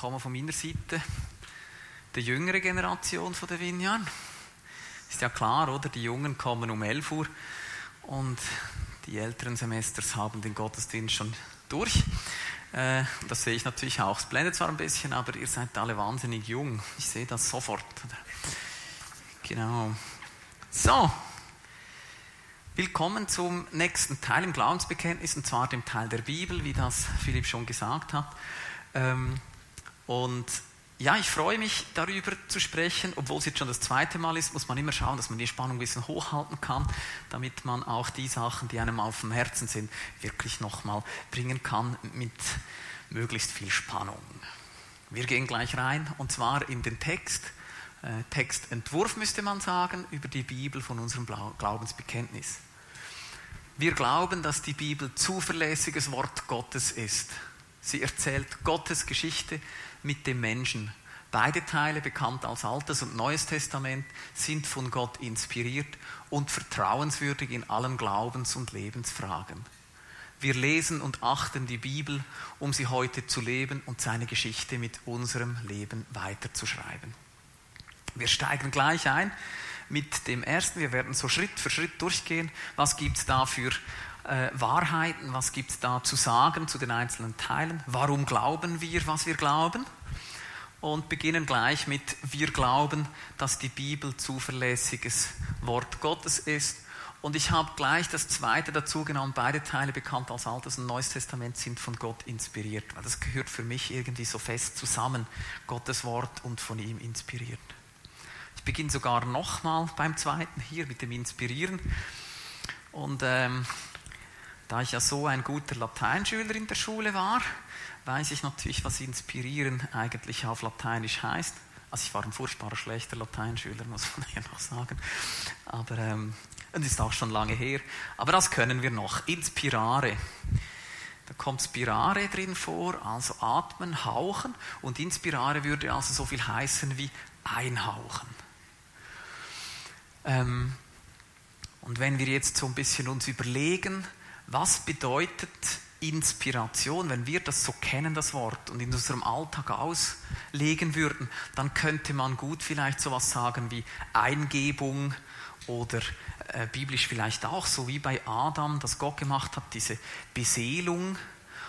herzlich willkommen von meiner Seite. Der jüngere Generation von der Vineyard. Ist ja klar, oder? Die Jungen kommen um 11 Uhr und die älteren Semesters haben den Gottesdienst schon durch. Äh, das sehe ich natürlich auch. Es blendet zwar ein bisschen, aber ihr seid alle wahnsinnig jung. Ich sehe das sofort. Genau. So, Willkommen zum nächsten Teil im Glaubensbekenntnis, und zwar dem Teil der Bibel, wie das Philipp schon gesagt hat. Ähm, und ja, ich freue mich darüber zu sprechen, obwohl es jetzt schon das zweite Mal ist, muss man immer schauen, dass man die Spannung ein bisschen hochhalten kann, damit man auch die Sachen, die einem auf dem Herzen sind, wirklich nochmal bringen kann mit möglichst viel Spannung. Wir gehen gleich rein und zwar in den Text, äh, Textentwurf müsste man sagen, über die Bibel von unserem Glaubensbekenntnis. Wir glauben, dass die Bibel zuverlässiges Wort Gottes ist. Sie erzählt Gottes Geschichte mit dem Menschen. Beide Teile, bekannt als Altes und Neues Testament, sind von Gott inspiriert und vertrauenswürdig in allen Glaubens- und Lebensfragen. Wir lesen und achten die Bibel, um sie heute zu leben und seine Geschichte mit unserem Leben weiterzuschreiben. Wir steigen gleich ein mit dem ersten. Wir werden so Schritt für Schritt durchgehen. Was gibt es da für äh, Wahrheiten? Was gibt es da zu sagen zu den einzelnen Teilen? Warum glauben wir, was wir glauben? Und beginnen gleich mit, wir glauben, dass die Bibel zuverlässiges Wort Gottes ist. Und ich habe gleich das zweite dazu genommen, beide Teile bekannt als Altes und Neues Testament sind von Gott inspiriert. Weil das gehört für mich irgendwie so fest zusammen, Gottes Wort und von ihm inspiriert. Ich beginne sogar nochmal beim zweiten hier mit dem Inspirieren. Und ähm, da ich ja so ein guter Lateinschüler in der Schule war, weiß ich natürlich, was inspirieren eigentlich auf Lateinisch heißt. Also ich war ein furchtbarer schlechter Lateinschüler, muss man ja noch sagen. Aber ähm, das ist auch schon lange her. Aber das können wir noch. Inspirare. Da kommt Spirare drin vor, also atmen, hauchen. Und Inspirare würde also so viel heißen wie einhauchen. Ähm, und wenn wir jetzt so ein bisschen uns überlegen, was bedeutet Inspiration, wenn wir das so kennen, das Wort, und in unserem Alltag auslegen würden, dann könnte man gut vielleicht so was sagen wie Eingebung oder äh, biblisch vielleicht auch, so wie bei Adam, das Gott gemacht hat, diese Beseelung.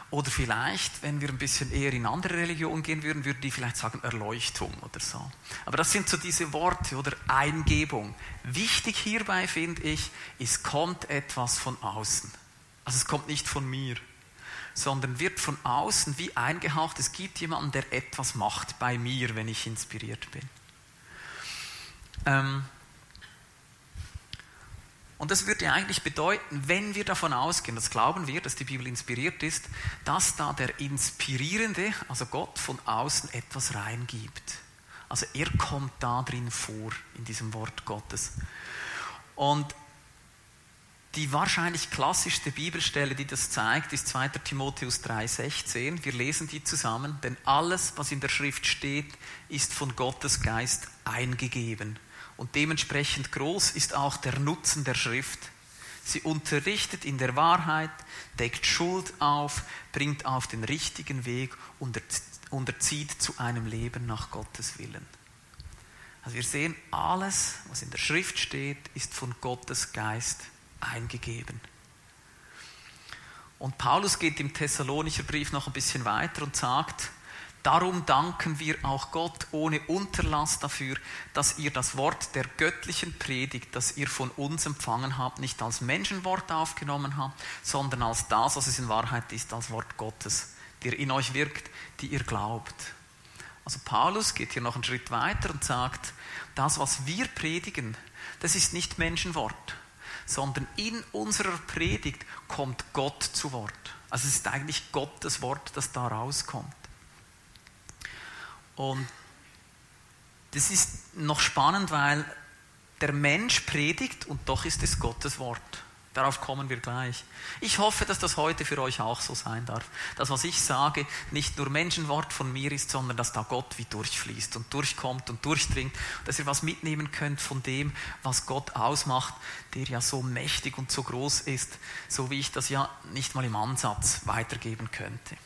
Oder vielleicht, wenn wir ein bisschen eher in andere Religionen gehen würden, würden die vielleicht sagen Erleuchtung oder so. Aber das sind so diese Worte oder Eingebung. Wichtig hierbei finde ich, es kommt etwas von außen. Also es kommt nicht von mir, sondern wird von außen wie eingehaucht. Es gibt jemanden, der etwas macht bei mir, wenn ich inspiriert bin. Ähm und das würde eigentlich bedeuten, wenn wir davon ausgehen, das glauben wir, dass die Bibel inspiriert ist, dass da der Inspirierende, also Gott von außen etwas reingibt. Also er kommt da drin vor, in diesem Wort Gottes. Und die wahrscheinlich klassischste Bibelstelle, die das zeigt, ist 2. Timotheus 3,16. Wir lesen die zusammen, denn alles, was in der Schrift steht, ist von Gottes Geist eingegeben. Und dementsprechend groß ist auch der Nutzen der Schrift. Sie unterrichtet in der Wahrheit, deckt Schuld auf, bringt auf den richtigen Weg und unterzieht zu einem Leben nach Gottes Willen. Also wir sehen, alles, was in der Schrift steht, ist von Gottes Geist eingegeben. Und Paulus geht im Thessalonicher Brief noch ein bisschen weiter und sagt, Darum danken wir auch Gott ohne Unterlass dafür, dass ihr das Wort der göttlichen Predigt, das ihr von uns empfangen habt, nicht als Menschenwort aufgenommen habt, sondern als das, was es in Wahrheit ist, als Wort Gottes, der in euch wirkt, die ihr glaubt. Also Paulus geht hier noch einen Schritt weiter und sagt, das, was wir predigen, das ist nicht Menschenwort, sondern in unserer Predigt kommt Gott zu Wort. Also es ist eigentlich Gottes Wort, das da rauskommt. Und das ist noch spannend, weil der Mensch predigt und doch ist es Gottes Wort. Darauf kommen wir gleich. Ich hoffe, dass das heute für euch auch so sein darf. Das, was ich sage, nicht nur Menschenwort von mir ist, sondern dass da Gott wie durchfließt und durchkommt und durchdringt. Dass ihr was mitnehmen könnt von dem, was Gott ausmacht, der ja so mächtig und so groß ist, so wie ich das ja nicht mal im Ansatz weitergeben könnte.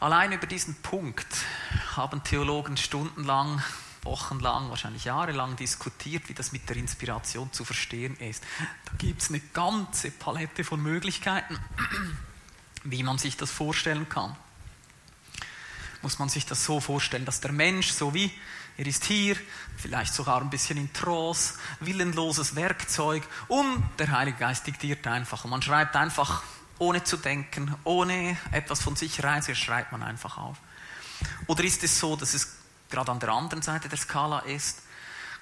Allein über diesen Punkt haben Theologen stundenlang, wochenlang, wahrscheinlich jahrelang diskutiert, wie das mit der Inspiration zu verstehen ist. Da gibt es eine ganze Palette von Möglichkeiten, wie man sich das vorstellen kann. Muss man sich das so vorstellen, dass der Mensch, so wie er ist hier, vielleicht sogar ein bisschen in Trance, willenloses Werkzeug und der Heilige Geist diktiert einfach. Und man schreibt einfach ohne zu denken, ohne etwas von sich rein, schreibt man einfach auf. Oder ist es so, dass es gerade an der anderen Seite der Skala ist,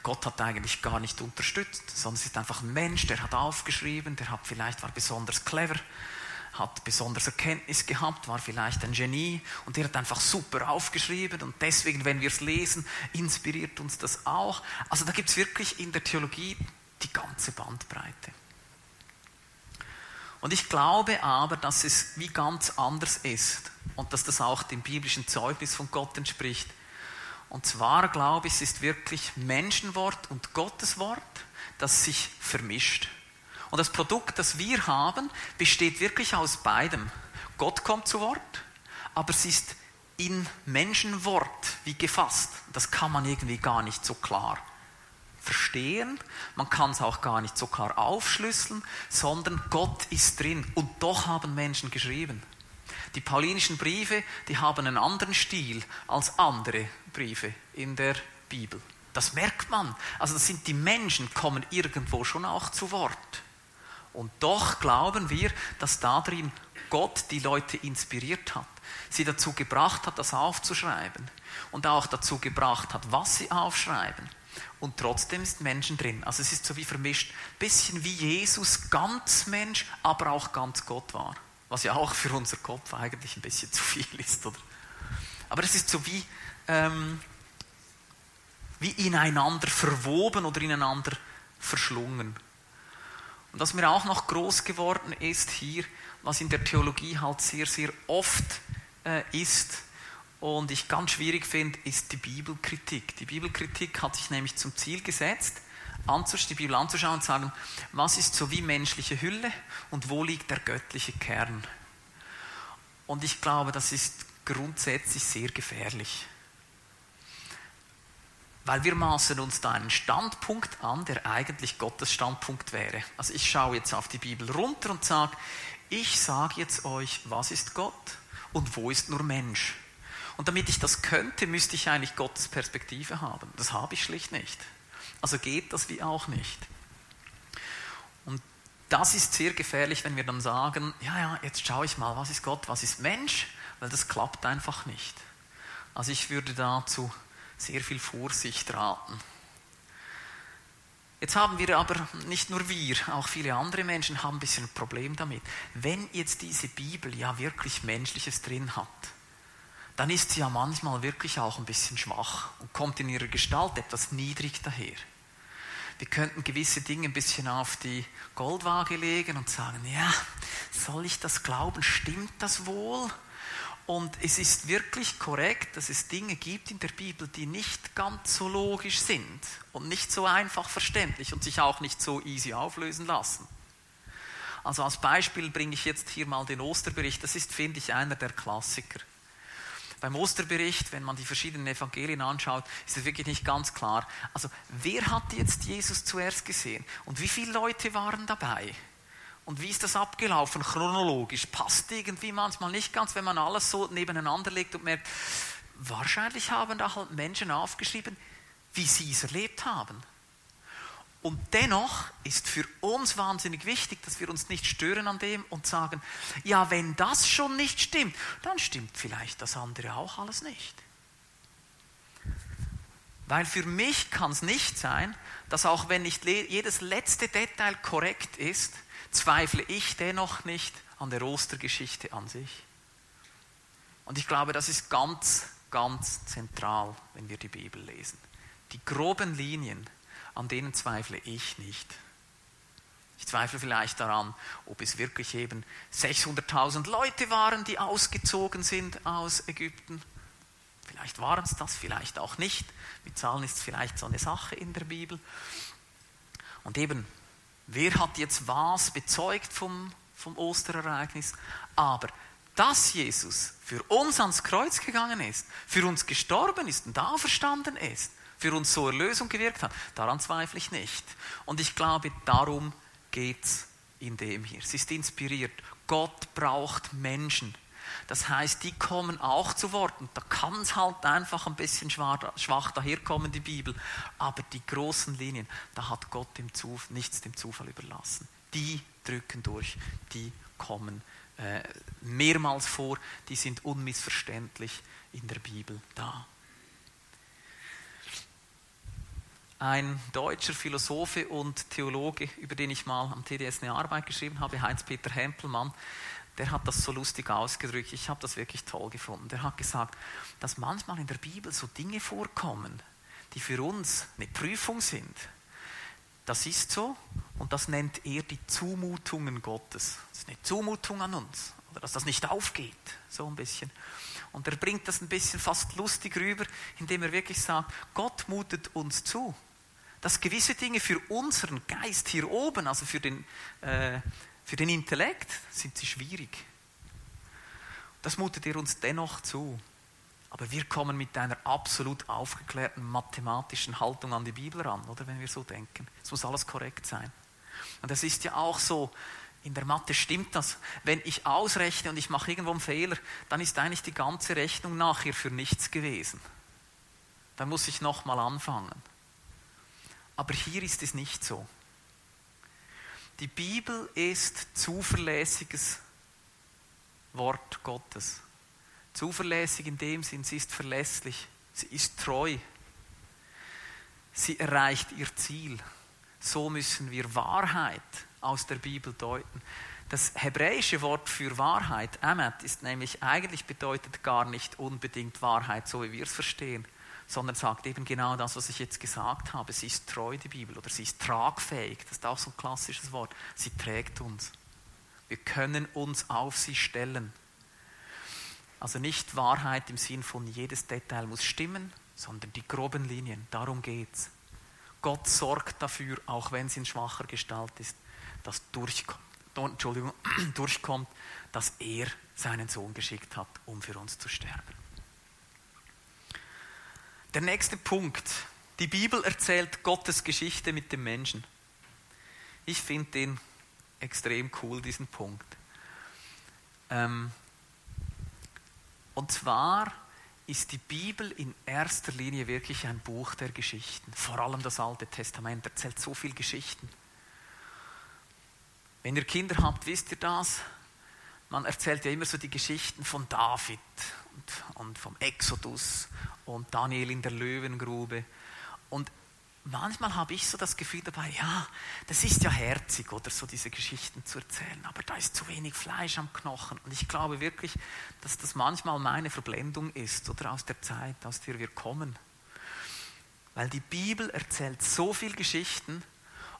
Gott hat eigentlich gar nicht unterstützt, sondern es ist einfach ein Mensch, der hat aufgeschrieben, der hat vielleicht war besonders clever, hat besonders Erkenntnis gehabt, war vielleicht ein Genie und der hat einfach super aufgeschrieben und deswegen, wenn wir es lesen, inspiriert uns das auch. Also da gibt es wirklich in der Theologie die ganze Bandbreite. Und ich glaube aber, dass es wie ganz anders ist und dass das auch dem biblischen Zeugnis von Gott entspricht. Und zwar glaube ich, es ist wirklich Menschenwort und Gottes Wort, das sich vermischt. Und das Produkt, das wir haben, besteht wirklich aus beidem. Gott kommt zu Wort, aber es ist in Menschenwort wie gefasst. Das kann man irgendwie gar nicht so klar verstehen, man kann es auch gar nicht so klar aufschlüsseln, sondern Gott ist drin. Und doch haben Menschen geschrieben. Die paulinischen Briefe, die haben einen anderen Stil als andere Briefe in der Bibel. Das merkt man. Also das sind die Menschen, kommen irgendwo schon auch zu Wort. Und doch glauben wir, dass darin Gott die Leute inspiriert hat, sie dazu gebracht hat, das aufzuschreiben und auch dazu gebracht hat, was sie aufschreiben und trotzdem ist Menschen drin. Also es ist so wie vermischt, bisschen wie Jesus ganz Mensch, aber auch ganz Gott war. Was ja auch für unser Kopf eigentlich ein bisschen zu viel ist, oder? Aber es ist so wie, ähm, wie ineinander verwoben oder ineinander verschlungen. Und was mir auch noch groß geworden ist hier, was in der Theologie halt sehr, sehr oft äh, ist, und ich ganz schwierig finde, ist die Bibelkritik. Die Bibelkritik hat sich nämlich zum Ziel gesetzt, die Bibel anzuschauen und sagen, was ist so wie menschliche Hülle und wo liegt der göttliche Kern. Und ich glaube, das ist grundsätzlich sehr gefährlich. Weil wir maßen uns da einen Standpunkt an, der eigentlich Gottes Standpunkt wäre. Also ich schaue jetzt auf die Bibel runter und sage, ich sage jetzt euch, was ist Gott und wo ist nur Mensch. Und damit ich das könnte, müsste ich eigentlich Gottes Perspektive haben. Das habe ich schlicht nicht. Also geht das wie auch nicht. Und das ist sehr gefährlich, wenn wir dann sagen, ja, ja, jetzt schaue ich mal, was ist Gott, was ist Mensch, weil das klappt einfach nicht. Also ich würde dazu sehr viel Vorsicht raten. Jetzt haben wir aber, nicht nur wir, auch viele andere Menschen haben ein bisschen ein Problem damit. Wenn jetzt diese Bibel ja wirklich Menschliches drin hat, dann ist sie ja manchmal wirklich auch ein bisschen schwach und kommt in ihrer Gestalt etwas niedrig daher. Wir könnten gewisse Dinge ein bisschen auf die Goldwaage legen und sagen, ja, soll ich das glauben? Stimmt das wohl? Und es ist wirklich korrekt, dass es Dinge gibt in der Bibel, die nicht ganz so logisch sind und nicht so einfach verständlich und sich auch nicht so easy auflösen lassen. Also als Beispiel bringe ich jetzt hier mal den Osterbericht. Das ist, finde ich, einer der Klassiker beim Osterbericht, wenn man die verschiedenen Evangelien anschaut, ist es wirklich nicht ganz klar. Also, wer hat jetzt Jesus zuerst gesehen? Und wie viele Leute waren dabei? Und wie ist das abgelaufen, chronologisch? Passt irgendwie manchmal nicht ganz, wenn man alles so nebeneinander legt und merkt, wahrscheinlich haben da halt Menschen aufgeschrieben, wie sie es erlebt haben. Und dennoch ist für uns wahnsinnig wichtig, dass wir uns nicht stören an dem und sagen, ja, wenn das schon nicht stimmt, dann stimmt vielleicht das andere auch alles nicht. Weil für mich kann es nicht sein, dass auch wenn nicht jedes letzte Detail korrekt ist, zweifle ich dennoch nicht an der Ostergeschichte an sich. Und ich glaube, das ist ganz, ganz zentral, wenn wir die Bibel lesen. Die groben Linien, an denen zweifle ich nicht. Ich zweifle vielleicht daran, ob es wirklich eben 600.000 Leute waren, die ausgezogen sind aus Ägypten. Vielleicht waren es das, vielleicht auch nicht. Mit Zahlen ist es vielleicht so eine Sache in der Bibel. Und eben, wer hat jetzt was bezeugt vom, vom Osterereignis? Aber dass Jesus für uns ans Kreuz gegangen ist, für uns gestorben ist und auferstanden ist, für uns so Erlösung gewirkt hat, daran zweifle ich nicht. Und ich glaube, darum geht es in dem hier. Es ist inspiriert. Gott braucht Menschen. Das heißt, die kommen auch zu Wort. Und da kann es halt einfach ein bisschen schwach daherkommen, die Bibel. Aber die großen Linien, da hat Gott dem nichts dem Zufall überlassen. Die drücken durch, die kommen äh, mehrmals vor, die sind unmissverständlich in der Bibel da. Ein deutscher Philosophe und Theologe, über den ich mal am TDS eine Arbeit geschrieben habe, Heinz-Peter Hempelmann, der hat das so lustig ausgedrückt. Ich habe das wirklich toll gefunden. Der hat gesagt, dass manchmal in der Bibel so Dinge vorkommen, die für uns eine Prüfung sind. Das ist so und das nennt er die Zumutungen Gottes. Das ist eine Zumutung an uns oder dass das nicht aufgeht, so ein bisschen. Und er bringt das ein bisschen fast lustig rüber, indem er wirklich sagt, Gott mutet uns zu, dass gewisse Dinge für unseren Geist hier oben, also für den, äh, für den Intellekt, sind sie schwierig. Das mutet er uns dennoch zu. Aber wir kommen mit einer absolut aufgeklärten mathematischen Haltung an die Bibel ran, oder wenn wir so denken. Es muss alles korrekt sein. Und das ist ja auch so, in der Mathe stimmt das. Wenn ich ausrechne und ich mache irgendwo einen Fehler, dann ist eigentlich die ganze Rechnung nachher für nichts gewesen. Dann muss ich nochmal anfangen. Aber hier ist es nicht so. Die Bibel ist zuverlässiges Wort Gottes. Zuverlässig in dem Sinn, sie ist verlässlich, sie ist treu, sie erreicht ihr Ziel. So müssen wir Wahrheit aus der Bibel deuten. Das hebräische Wort für Wahrheit, Emet, ist nämlich eigentlich bedeutet gar nicht unbedingt Wahrheit, so wie wir es verstehen, sondern sagt eben genau das, was ich jetzt gesagt habe. Sie ist treu, die Bibel, oder sie ist tragfähig. Das ist auch so ein klassisches Wort. Sie trägt uns. Wir können uns auf sie stellen. Also nicht Wahrheit im Sinn von jedes Detail muss stimmen, sondern die groben Linien. Darum geht's. Gott sorgt dafür, auch wenn es in schwacher Gestalt ist, dass durchkommt, Entschuldigung, durchkommt, dass er seinen Sohn geschickt hat, um für uns zu sterben. Der nächste Punkt. Die Bibel erzählt Gottes Geschichte mit dem Menschen. Ich finde den extrem cool, diesen Punkt. Ähm, und zwar ist die Bibel in erster Linie wirklich ein Buch der Geschichten. Vor allem das Alte Testament erzählt so viele Geschichten. Wenn ihr Kinder habt, wisst ihr das. Man erzählt ja immer so die Geschichten von David und, vom Exodus und Daniel in der Löwengrube. Und manchmal habe ich so das Gefühl dabei, ja, das ist ja herzig, oder so diese Geschichten zu erzählen, aber da ist zu wenig Fleisch am Knochen. Und ich glaube wirklich, dass das manchmal meine Verblendung ist, oder aus der Zeit, aus der wir kommen. Weil die Bibel erzählt so viel Geschichten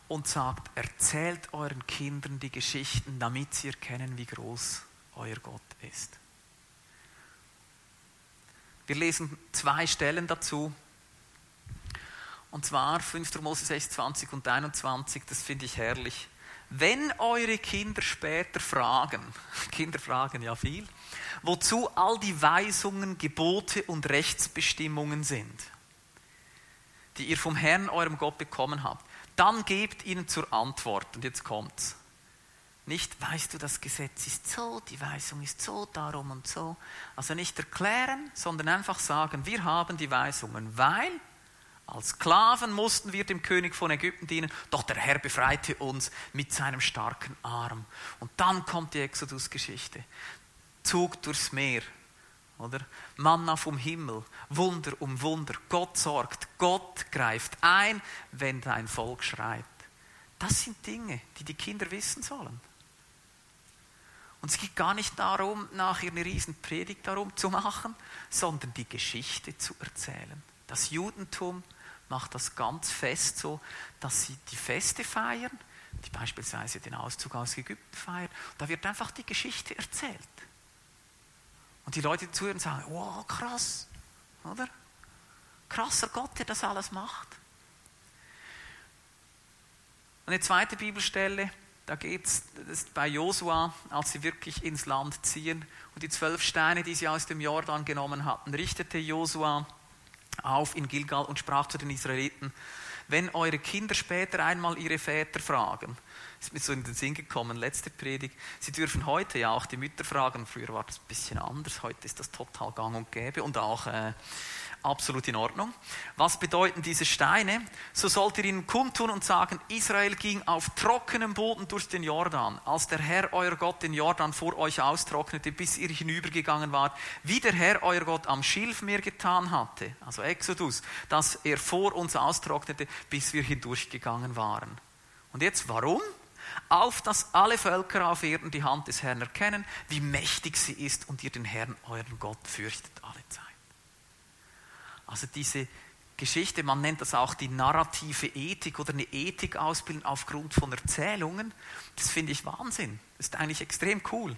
und sagt, erzählt euren Kindern die Geschichten, damit sie erkennen, wie groß euer Gott ist. Wir lesen zwei Stellen dazu und zwar 5. Mose 6, 20 und 21, das finde ich herrlich. Wenn eure Kinder später fragen, Kinder fragen ja viel, wozu all die Weisungen, Gebote und Rechtsbestimmungen sind, die ihr vom Herrn, eurem Gott, bekommen habt, dann gebt ihnen zur Antwort. Und jetzt kommt's. Nicht, weißt du, das Gesetz ist so, die Weisung ist so, darum und so. Also nicht erklären, sondern einfach sagen, wir haben die Weisungen, weil als Sklaven mussten wir dem König von Ägypten dienen, doch der Herr befreite uns mit seinem starken Arm. Und dann kommt die Exodus-Geschichte. Zug durchs Meer, oder? Manna vom Himmel, Wunder um Wunder. Gott sorgt, Gott greift ein, wenn dein Volk schreit. Das sind Dinge, die die Kinder wissen sollen. Und es geht gar nicht darum, nachher eine riesen Predigt darum zu machen, sondern die Geschichte zu erzählen. Das Judentum macht das ganz fest so, dass sie die Feste feiern, die beispielsweise den Auszug aus Ägypten feiern. Da wird einfach die Geschichte erzählt. Und die Leute zuhören und sagen, wow, krass, oder? Krasser Gott, der das alles macht. Eine zweite Bibelstelle, da geht es bei Josua, als sie wirklich ins Land ziehen und die zwölf Steine, die sie aus dem Jordan genommen hatten, richtete Josua auf in Gilgal und sprach zu den Israeliten, wenn eure Kinder später einmal ihre Väter fragen, ist mir so in den Sinn gekommen, letzte Predigt, sie dürfen heute ja auch die Mütter fragen, früher war das ein bisschen anders, heute ist das total gang und gäbe und auch äh, absolut in Ordnung. Was bedeuten diese Steine? So sollt ihr ihnen kundtun und sagen, Israel ging auf trockenem Boden durch den Jordan, als der Herr euer Gott den Jordan vor euch austrocknete, bis ihr hinübergegangen wart, wie der Herr euer Gott am Schilfmeer getan hatte, also Exodus, dass er vor uns austrocknete, bis wir hindurchgegangen waren. Und jetzt warum? auf dass alle Völker auf Erden die Hand des Herrn erkennen, wie mächtig sie ist und ihr den Herrn, euren Gott, fürchtet alle Zeit. Also diese Geschichte, man nennt das auch die narrative Ethik oder eine Ethik ausbilden aufgrund von Erzählungen, das finde ich Wahnsinn. Das ist eigentlich extrem cool.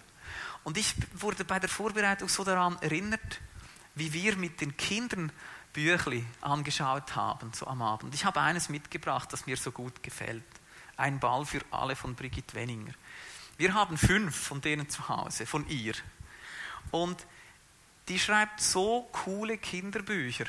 Und ich wurde bei der Vorbereitung so daran erinnert, wie wir mit den Kindern Büchli angeschaut haben, so am Abend. Ich habe eines mitgebracht, das mir so gut gefällt. Ein Ball für alle von Brigitte Wenninger. Wir haben fünf von denen zu Hause, von ihr. Und die schreibt so coole Kinderbücher.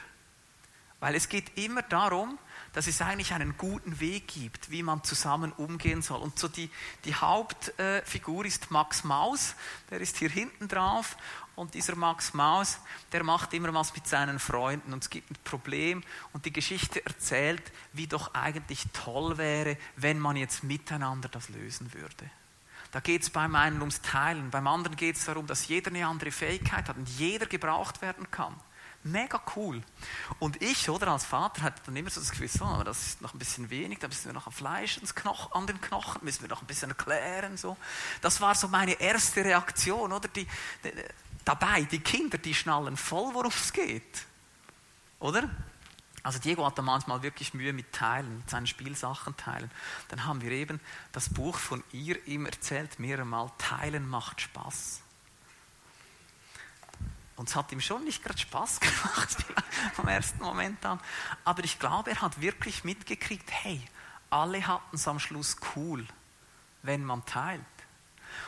Weil es geht immer darum, dass es eigentlich einen guten Weg gibt, wie man zusammen umgehen soll. Und so die, die Hauptfigur ist Max Maus, der ist hier hinten drauf. Und dieser Max Maus, der macht immer was mit seinen Freunden und es gibt ein Problem und die Geschichte erzählt, wie doch eigentlich toll wäre, wenn man jetzt miteinander das lösen würde. Da geht es beim einen ums Teilen, beim anderen geht es darum, dass jeder eine andere Fähigkeit hat und jeder gebraucht werden kann. Mega cool. Und ich, oder als Vater, hatte dann immer so das Gefühl, so, das ist noch ein bisschen wenig, da müssen wir noch am Fleisch an den Knochen, müssen wir noch ein bisschen erklären. So. Das war so meine erste Reaktion, oder? Die, die, dabei, die Kinder, die schnallen voll, worum es geht. Oder? Also Diego hat da manchmal wirklich Mühe mit Teilen, mit seinen Spielsachen teilen. Dann haben wir eben das Buch von ihr ihm erzählt, mehrere Teilen macht Spaß. Und es hat ihm schon nicht gerade Spaß gemacht vom ersten Moment an. Aber ich glaube, er hat wirklich mitgekriegt, hey, alle hatten es am Schluss cool, wenn man teilt.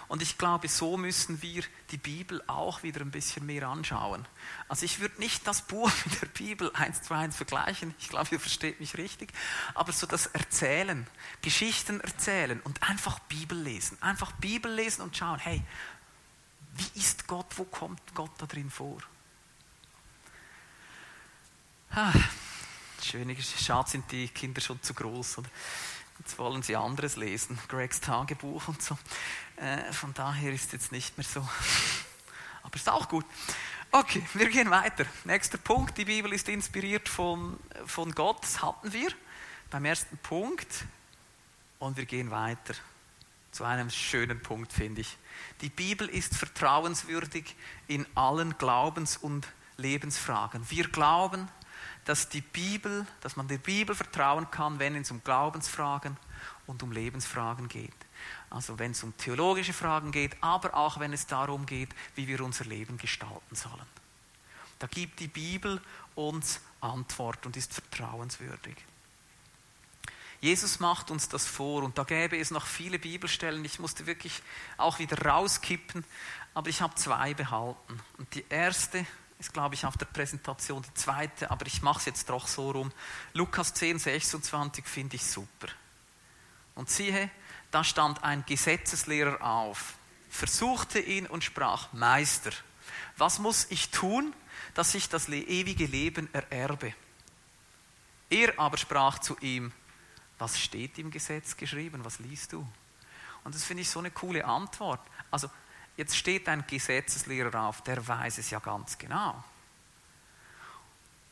Und ich glaube, so müssen wir die Bibel auch wieder ein bisschen mehr anschauen. Also ich würde nicht das Buch mit der Bibel eins zu eins vergleichen. Ich glaube, ihr versteht mich richtig. Aber so das Erzählen, Geschichten erzählen und einfach Bibel lesen. Einfach Bibel lesen und schauen, hey, wie ist Gott? Wo kommt Gott da drin vor? Ah, schön, schade sind die Kinder schon zu groß. Jetzt wollen sie anderes lesen, Gregs Tagebuch und so. Äh, von daher ist es jetzt nicht mehr so. Aber ist auch gut. Okay, wir gehen weiter. Nächster Punkt, die Bibel ist inspiriert von, von Gott, das hatten wir beim ersten Punkt. Und wir gehen weiter zu einem schönen Punkt, finde ich. Die Bibel ist vertrauenswürdig in allen Glaubens- und Lebensfragen. Wir glauben, dass die Bibel, dass man der Bibel vertrauen kann, wenn es um Glaubensfragen und um Lebensfragen geht. Also wenn es um theologische Fragen geht, aber auch wenn es darum geht, wie wir unser Leben gestalten sollen. Da gibt die Bibel uns Antwort und ist vertrauenswürdig. Jesus macht uns das vor und da gäbe es noch viele Bibelstellen. Ich musste wirklich auch wieder rauskippen, aber ich habe zwei behalten. Und die erste ist, glaube ich, auf der Präsentation die zweite, aber ich mache es jetzt doch so rum. Lukas 10, 26 finde ich super. Und siehe, da stand ein Gesetzeslehrer auf, versuchte ihn und sprach, Meister, was muss ich tun, dass ich das ewige Leben ererbe? Er aber sprach zu ihm, was steht im Gesetz geschrieben, was liest du? Und das finde ich so eine coole Antwort. Also Jetzt steht ein Gesetzeslehrer auf, der weiß es ja ganz genau.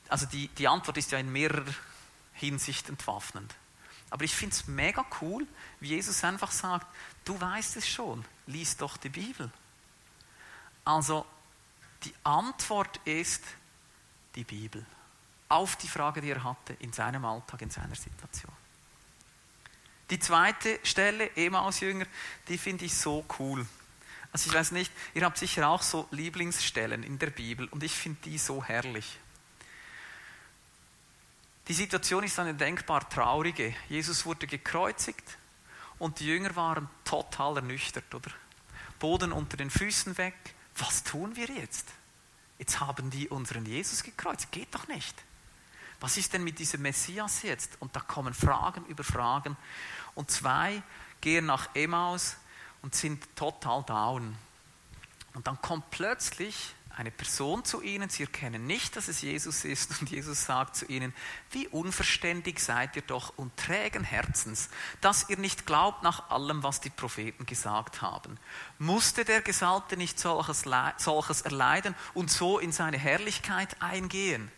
Also die, die Antwort ist ja in mehrerer Hinsicht entwaffnend. Aber ich finde es mega cool, wie Jesus einfach sagt, du weißt es schon, lies doch die Bibel. Also die Antwort ist die Bibel auf die Frage, die er hatte in seinem Alltag, in seiner Situation. Die zweite Stelle, Emaus-Jünger, die finde ich so cool. Also ich weiß nicht, ihr habt sicher auch so Lieblingsstellen in der Bibel und ich finde die so herrlich. Die Situation ist eine denkbar traurige. Jesus wurde gekreuzigt und die Jünger waren total ernüchtert, oder? Boden unter den Füßen weg. Was tun wir jetzt? Jetzt haben die unseren Jesus gekreuzt. Geht doch nicht. Was ist denn mit diesem Messias jetzt? Und da kommen Fragen über Fragen. Und zwei gehen nach Emmaus und sind total down. Und dann kommt plötzlich eine Person zu ihnen, sie erkennen nicht, dass es Jesus ist und Jesus sagt zu ihnen, wie unverständig seid ihr doch und trägen Herzens, dass ihr nicht glaubt nach allem, was die Propheten gesagt haben. Musste der Gesalbte nicht solches, solches erleiden und so in seine Herrlichkeit eingehen?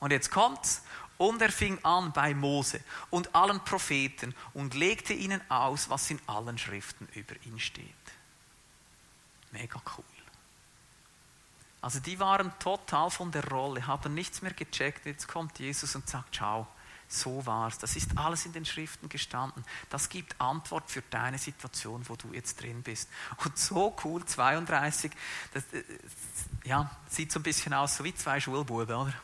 Und jetzt kommt's. Und er fing an bei Mose und allen Propheten und legte ihnen aus, was in allen Schriften über ihn steht. Mega cool. Also die waren total von der Rolle, haben nichts mehr gecheckt. Jetzt kommt Jesus und sagt, schau, so war's. Das ist alles in den Schriften gestanden. Das gibt Antwort für deine Situation, wo du jetzt drin bist. Und so cool, 32, das, äh, ja, sieht so ein bisschen aus, so wie zwei Schulbuben, oder?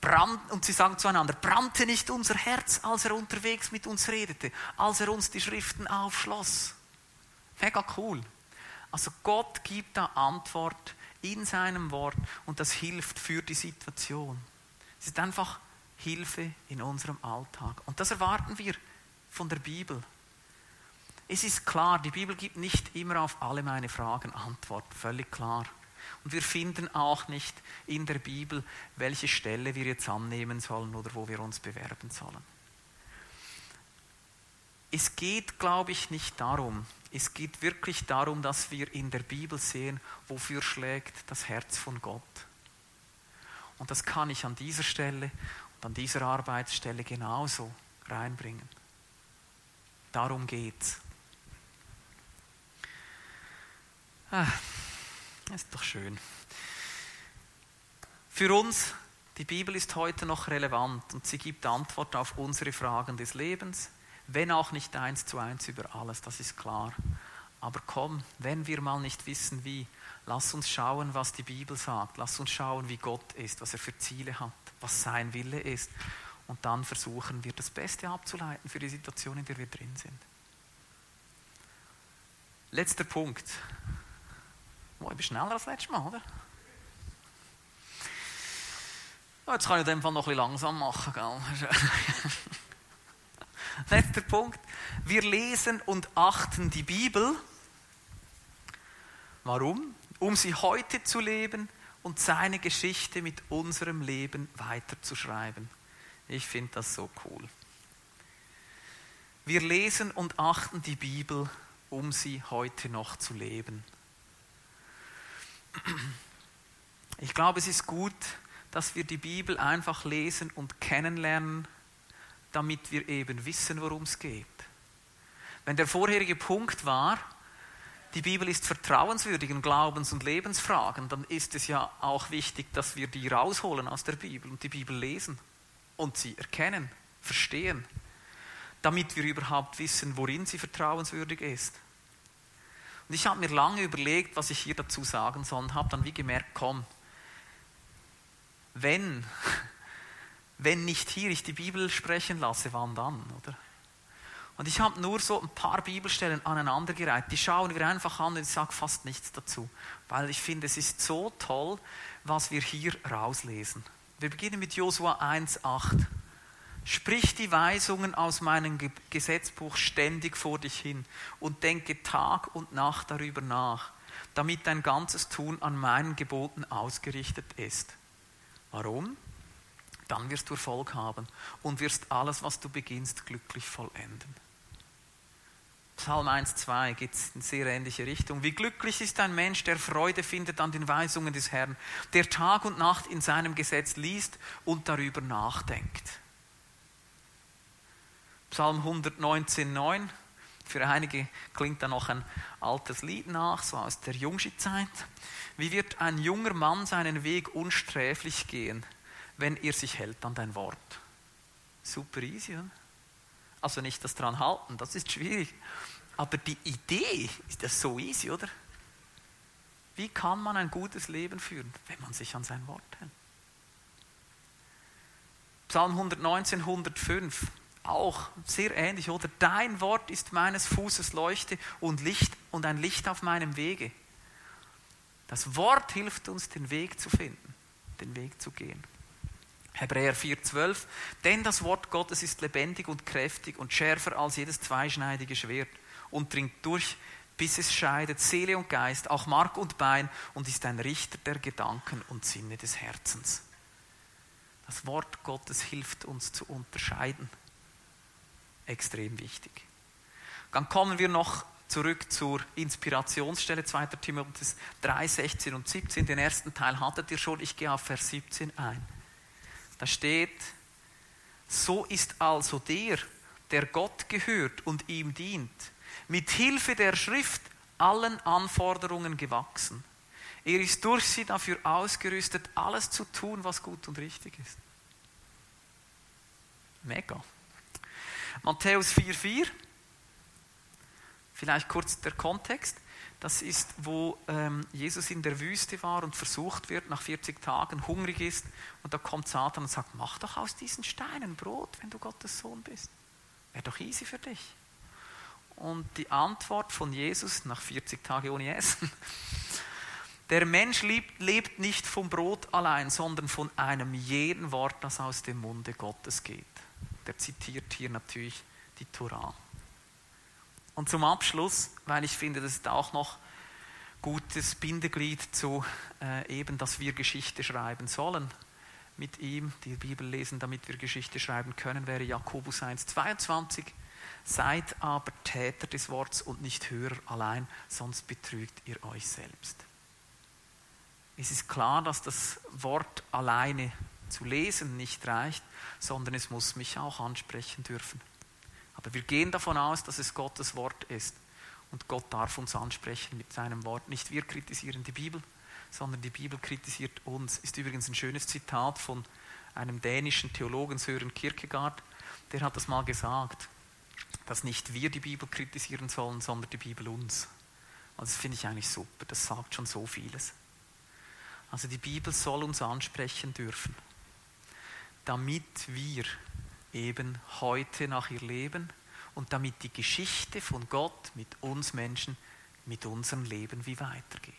Brand, und sie sagen zueinander, brannte nicht unser Herz, als er unterwegs mit uns redete, als er uns die Schriften aufschloss. Mega cool. Also Gott gibt da Antwort in seinem Wort und das hilft für die Situation. Es ist einfach Hilfe in unserem Alltag. Und das erwarten wir von der Bibel. Es ist klar, die Bibel gibt nicht immer auf alle meine Fragen Antwort, völlig klar. Und wir finden auch nicht in der Bibel, welche Stelle wir jetzt annehmen sollen oder wo wir uns bewerben sollen. Es geht, glaube ich, nicht darum, es geht wirklich darum, dass wir in der Bibel sehen, wofür schlägt das Herz von Gott. Und das kann ich an dieser Stelle und an dieser Arbeitsstelle genauso reinbringen. Darum geht's. Ah, ist doch schön. Für uns, die Bibel ist heute noch relevant und sie gibt Antwort auf unsere Fragen des Lebens, wenn auch nicht eins zu eins über alles, das ist klar. Aber komm, wenn wir mal nicht wissen wie, lass uns schauen, was die Bibel sagt. Lass uns schauen, wie Gott ist, was er für Ziele hat, was sein Wille ist. Und dann versuchen wir das Beste abzuleiten für die Situation, in der wir drin sind. Letzter Punkt. Oh, ich bin schneller als letztes Mal, oder? Oh, jetzt kann ich in dem Fall noch bisschen langsam machen. Gell? Letzter Punkt. Wir lesen und achten die Bibel. Warum? Um sie heute zu leben und seine Geschichte mit unserem Leben weiterzuschreiben. Ich finde das so cool. Wir lesen und achten die Bibel, um sie heute noch zu leben. Ich glaube, es ist gut, dass wir die Bibel einfach lesen und kennenlernen damit wir eben wissen, worum es geht. Wenn der vorherige Punkt war, die Bibel ist vertrauenswürdig in Glaubens- und Lebensfragen, dann ist es ja auch wichtig, dass wir die rausholen aus der Bibel und die Bibel lesen und sie erkennen, verstehen, damit wir überhaupt wissen, worin sie vertrauenswürdig ist. Und ich habe mir lange überlegt, was ich hier dazu sagen soll und habe dann wie gemerkt, komm, wenn wenn nicht hier ich die Bibel sprechen lasse, wann dann, oder? Und ich habe nur so ein paar Bibelstellen aneinandergereiht. Die schauen wir einfach an und ich sage fast nichts dazu. Weil ich finde, es ist so toll, was wir hier rauslesen. Wir beginnen mit Josua 1,8. Sprich die Weisungen aus meinem Gesetzbuch ständig vor dich hin und denke Tag und Nacht darüber nach, damit dein ganzes Tun an meinen Geboten ausgerichtet ist. Warum? dann wirst du Erfolg haben und wirst alles, was du beginnst, glücklich vollenden. Psalm 1, 2 geht in sehr ähnliche Richtung. Wie glücklich ist ein Mensch, der Freude findet an den Weisungen des Herrn, der Tag und Nacht in seinem Gesetz liest und darüber nachdenkt. Psalm 119, 9. Für einige klingt da noch ein altes Lied nach, so aus der Jungschi-Zeit. Wie wird ein junger Mann seinen Weg unsträflich gehen? wenn ihr sich hält an dein Wort. Super easy, oder? Also nicht das dran halten, das ist schwierig. Aber die Idee ist das so easy, oder? Wie kann man ein gutes Leben führen, wenn man sich an sein Wort hält? Psalm 119, 105. auch sehr ähnlich, oder? Dein Wort ist meines Fußes Leuchte und Licht und ein Licht auf meinem Wege. Das Wort hilft uns, den Weg zu finden, den Weg zu gehen. Hebräer 4,12. Denn das Wort Gottes ist lebendig und kräftig und schärfer als jedes zweischneidige Schwert und dringt durch, bis es scheidet Seele und Geist, auch Mark und Bein und ist ein Richter der Gedanken und Sinne des Herzens. Das Wort Gottes hilft uns zu unterscheiden. Extrem wichtig. Dann kommen wir noch zurück zur Inspirationsstelle 2. Timotheus 3, 16 und 17. Den ersten Teil hattet ihr schon, ich gehe auf Vers 17 ein. Da steht, so ist also der, der Gott gehört und ihm dient, mit Hilfe der Schrift allen Anforderungen gewachsen. Er ist durch sie dafür ausgerüstet, alles zu tun, was gut und richtig ist. Mega. Matthäus 4,4. Vielleicht kurz der Kontext. Das ist, wo ähm, Jesus in der Wüste war und versucht wird, nach 40 Tagen hungrig ist. Und da kommt Satan und sagt, mach doch aus diesen Steinen Brot, wenn du Gottes Sohn bist. Wäre doch easy für dich. Und die Antwort von Jesus nach 40 Tagen ohne Essen, der Mensch lebt, lebt nicht vom Brot allein, sondern von einem jeden Wort, das aus dem Munde Gottes geht. Der zitiert hier natürlich die Torah. Und zum Abschluss, weil ich finde, das ist auch noch gutes Bindeglied zu äh, eben, dass wir Geschichte schreiben sollen. Mit ihm die Bibel lesen, damit wir Geschichte schreiben können, wäre Jakobus 1,22. Seid aber Täter des Wortes und nicht Hörer allein, sonst betrügt ihr euch selbst. Es ist klar, dass das Wort alleine zu lesen nicht reicht, sondern es muss mich auch ansprechen dürfen. Aber wir gehen davon aus, dass es Gottes Wort ist. Und Gott darf uns ansprechen mit seinem Wort. Nicht wir kritisieren die Bibel, sondern die Bibel kritisiert uns. Ist übrigens ein schönes Zitat von einem dänischen Theologen Sören Kierkegaard. Der hat das mal gesagt, dass nicht wir die Bibel kritisieren sollen, sondern die Bibel uns. Also das finde ich eigentlich super. Das sagt schon so vieles. Also die Bibel soll uns ansprechen dürfen, damit wir eben heute nach ihr leben und damit die Geschichte von Gott mit uns Menschen, mit unserem Leben wie weitergeht.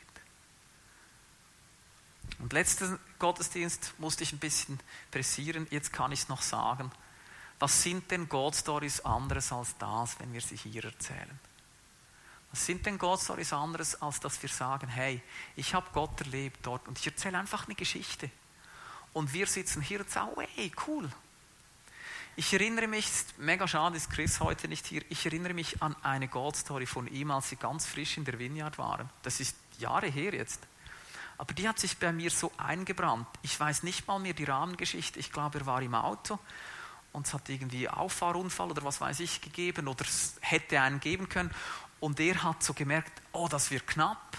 Und letzten Gottesdienst musste ich ein bisschen pressieren, jetzt kann ich es noch sagen. Was sind denn God Stories anderes als das, wenn wir sie hier erzählen? Was sind denn God Stories anderes, als dass wir sagen, hey, ich habe Gott erlebt dort und ich erzähle einfach eine Geschichte. Und wir sitzen hier und sagen, hey, cool, ich erinnere mich, mega schade, ist Chris heute nicht hier. Ich erinnere mich an eine Goldstory von ihm, als sie ganz frisch in der Vineyard waren. Das ist Jahre her jetzt. Aber die hat sich bei mir so eingebrannt. Ich weiß nicht mal mehr die Rahmengeschichte. Ich glaube, er war im Auto und es hat irgendwie Auffahrunfall oder was weiß ich gegeben oder es hätte einen geben können. Und er hat so gemerkt, oh, das wird knapp.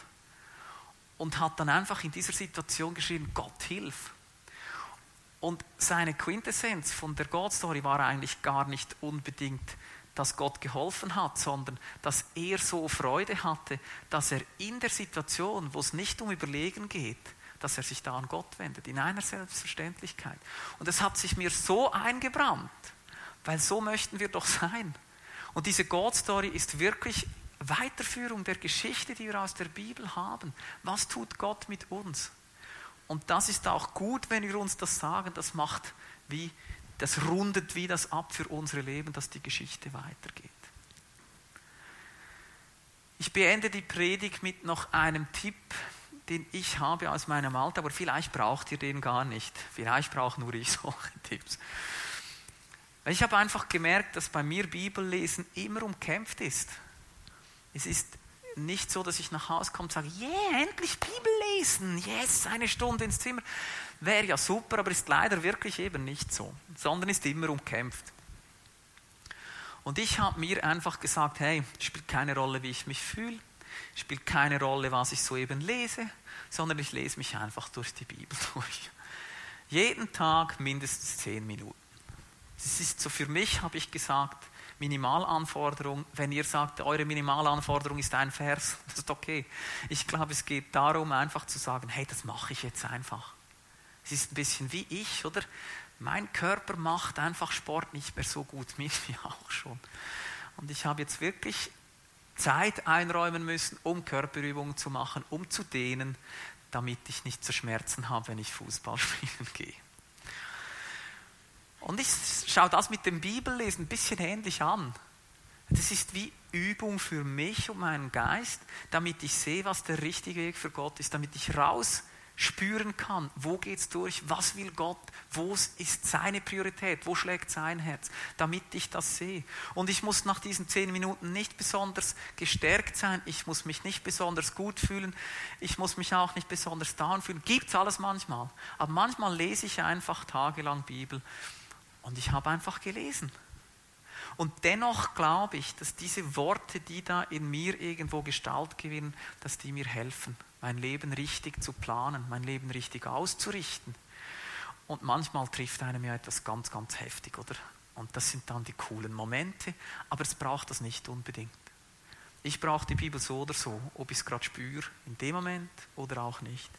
Und hat dann einfach in dieser Situation geschrieben, Gott hilf. Und seine Quintessenz von der God-Story war eigentlich gar nicht unbedingt, dass Gott geholfen hat, sondern dass er so Freude hatte, dass er in der Situation, wo es nicht um Überlegen geht, dass er sich da an Gott wendet, in einer Selbstverständlichkeit. Und es hat sich mir so eingebrannt, weil so möchten wir doch sein. Und diese God-Story ist wirklich Weiterführung der Geschichte, die wir aus der Bibel haben. Was tut Gott mit uns? Und das ist auch gut, wenn wir uns das sagen. Das macht wie, das rundet wie das ab für unsere Leben, dass die Geschichte weitergeht. Ich beende die Predigt mit noch einem Tipp, den ich habe aus meinem Alter, aber vielleicht braucht ihr den gar nicht. Vielleicht brauche nur ich solche Tipps. Ich habe einfach gemerkt, dass bei mir Bibellesen immer umkämpft ist. Es ist nicht so, dass ich nach Hause komme und sage, yeah, endlich Bibel lesen, yes, eine Stunde ins Zimmer. Wäre ja super, aber ist leider wirklich eben nicht so, sondern ist immer umkämpft. Und ich habe mir einfach gesagt, hey, spielt keine Rolle, wie ich mich fühle, spielt keine Rolle, was ich soeben lese, sondern ich lese mich einfach durch die Bibel durch. Jeden Tag mindestens zehn Minuten. Das ist so für mich, habe ich gesagt, Minimalanforderung, wenn ihr sagt, eure Minimalanforderung ist ein Vers, das ist okay. Ich glaube, es geht darum, einfach zu sagen, hey, das mache ich jetzt einfach. Es ist ein bisschen wie ich, oder? mein Körper macht einfach Sport nicht mehr so gut mit wie auch schon. Und ich habe jetzt wirklich Zeit einräumen müssen, um Körperübungen zu machen, um zu dehnen, damit ich nicht zu Schmerzen habe, wenn ich Fußball spielen gehe. Und ich schaue das mit dem Bibellesen ein bisschen ähnlich an. Das ist wie Übung für mich und meinen Geist, damit ich sehe, was der richtige Weg für Gott ist, damit ich raus spüren kann, wo geht es durch, was will Gott, wo ist seine Priorität, wo schlägt sein Herz, damit ich das sehe. Und ich muss nach diesen zehn Minuten nicht besonders gestärkt sein, ich muss mich nicht besonders gut fühlen, ich muss mich auch nicht besonders down fühlen. Gibt es alles manchmal. Aber manchmal lese ich einfach tagelang Bibel und ich habe einfach gelesen. Und dennoch glaube ich, dass diese Worte, die da in mir irgendwo Gestalt gewinnen, dass die mir helfen mein Leben richtig zu planen, mein Leben richtig auszurichten. Und manchmal trifft einem ja etwas ganz, ganz heftig, oder? Und das sind dann die coolen Momente, aber es braucht das nicht unbedingt. Ich brauche die Bibel so oder so, ob ich es gerade spüre, in dem Moment oder auch nicht.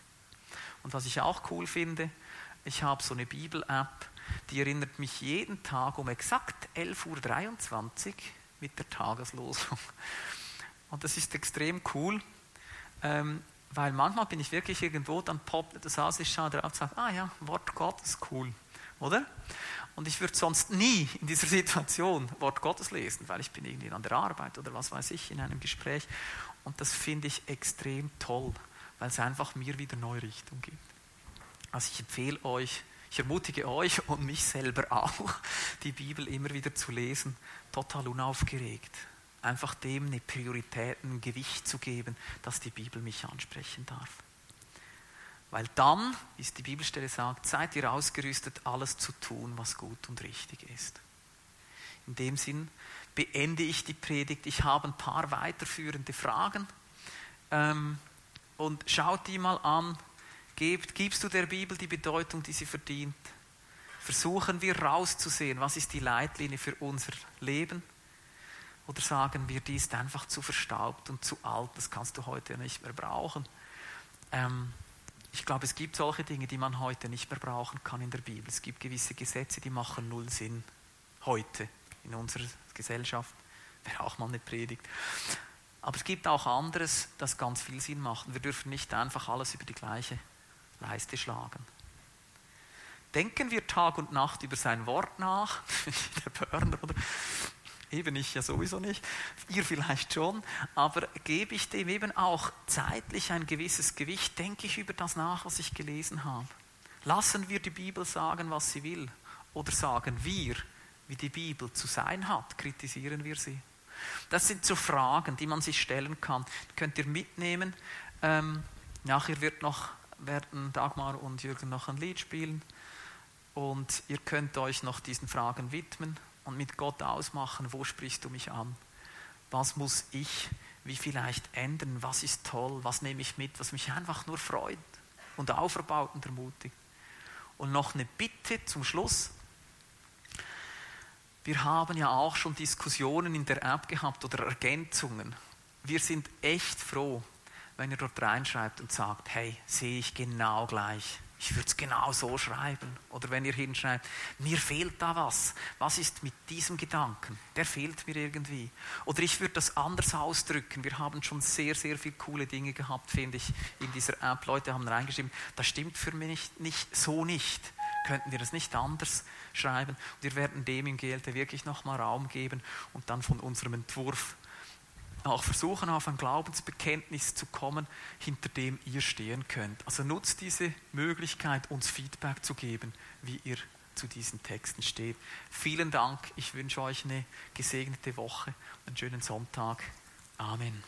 Und was ich auch cool finde, ich habe so eine Bibel-App, die erinnert mich jeden Tag um exakt 11.23 Uhr mit der Tageslosung. Und das ist extrem cool. Ähm, weil manchmal bin ich wirklich irgendwo, dann poppt das aus, ich schaue drauf und sage, ah ja, Wort Gottes, cool, oder? Und ich würde sonst nie in dieser Situation Wort Gottes lesen, weil ich bin irgendwie an der Arbeit oder was weiß ich, in einem Gespräch. Und das finde ich extrem toll, weil es einfach mir wieder neue Richtung gibt. Also ich empfehle euch, ich ermutige euch und mich selber auch, die Bibel immer wieder zu lesen, total unaufgeregt einfach dem eine Priorität, ein Gewicht zu geben, dass die Bibel mich ansprechen darf. Weil dann, wie es die Bibelstelle sagt, seid ihr ausgerüstet, alles zu tun, was gut und richtig ist. In dem Sinn beende ich die Predigt. Ich habe ein paar weiterführende Fragen. Ähm, und schaut die mal an. Gebt, gibst du der Bibel die Bedeutung, die sie verdient? Versuchen wir rauszusehen, was ist die Leitlinie für unser Leben? Oder sagen wir, die ist einfach zu verstaubt und zu alt, das kannst du heute nicht mehr brauchen. Ähm, ich glaube, es gibt solche Dinge, die man heute nicht mehr brauchen kann in der Bibel. Es gibt gewisse Gesetze, die machen null Sinn heute in unserer Gesellschaft. Wäre auch mal eine Predigt. Aber es gibt auch anderes, das ganz viel Sinn macht. Wir dürfen nicht einfach alles über die gleiche Leiste schlagen. Denken wir Tag und Nacht über sein Wort nach, der Burner, oder? eben ich ja sowieso nicht, ihr vielleicht schon, aber gebe ich dem eben auch zeitlich ein gewisses Gewicht, denke ich über das nach, was ich gelesen habe. Lassen wir die Bibel sagen, was sie will, oder sagen wir, wie die Bibel zu sein hat, kritisieren wir sie. Das sind so Fragen, die man sich stellen kann. Könnt ihr mitnehmen. Ähm, nachher wird noch, werden Dagmar und Jürgen noch ein Lied spielen. Und ihr könnt euch noch diesen Fragen widmen und mit Gott ausmachen, wo sprichst du mich an? Was muss ich wie vielleicht ändern? Was ist toll? Was nehme ich mit, was mich einfach nur freut und auferbaut und ermutigt? Und noch eine Bitte zum Schluss. Wir haben ja auch schon Diskussionen in der App gehabt oder Ergänzungen. Wir sind echt froh, wenn ihr dort reinschreibt und sagt, hey, sehe ich genau gleich ich würde es genau so schreiben. Oder wenn ihr hinschreibt, mir fehlt da was. Was ist mit diesem Gedanken? Der fehlt mir irgendwie. Oder ich würde das anders ausdrücken. Wir haben schon sehr, sehr viele coole Dinge gehabt, finde ich, in dieser App. Leute haben reingeschrieben, das stimmt für mich nicht, nicht so nicht. Könnten wir das nicht anders schreiben? Und wir werden dem im GLT wirklich nochmal Raum geben und dann von unserem Entwurf auch versuchen, auf ein Glaubensbekenntnis zu kommen, hinter dem ihr stehen könnt. Also nutzt diese Möglichkeit, uns Feedback zu geben, wie ihr zu diesen Texten steht. Vielen Dank. Ich wünsche euch eine gesegnete Woche, einen schönen Sonntag. Amen.